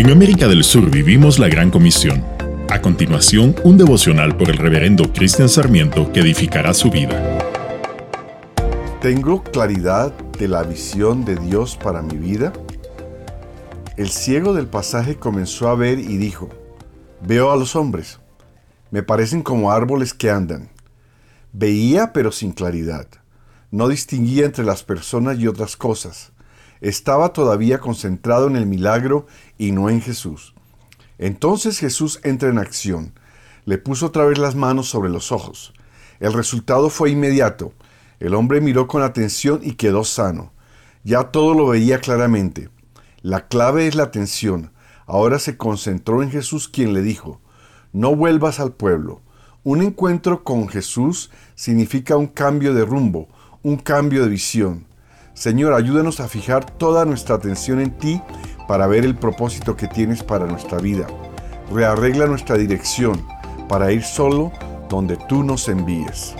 En América del Sur vivimos la Gran Comisión. A continuación, un devocional por el reverendo Cristian Sarmiento que edificará su vida. ¿Tengo claridad de la visión de Dios para mi vida? El ciego del pasaje comenzó a ver y dijo, veo a los hombres, me parecen como árboles que andan. Veía pero sin claridad, no distinguía entre las personas y otras cosas estaba todavía concentrado en el milagro y no en Jesús. Entonces Jesús entra en acción, le puso otra vez las manos sobre los ojos. El resultado fue inmediato. El hombre miró con atención y quedó sano. Ya todo lo veía claramente. La clave es la atención. Ahora se concentró en Jesús quien le dijo, no vuelvas al pueblo. Un encuentro con Jesús significa un cambio de rumbo, un cambio de visión. Señor, ayúdanos a fijar toda nuestra atención en ti para ver el propósito que tienes para nuestra vida. Rearregla nuestra dirección para ir solo donde tú nos envíes.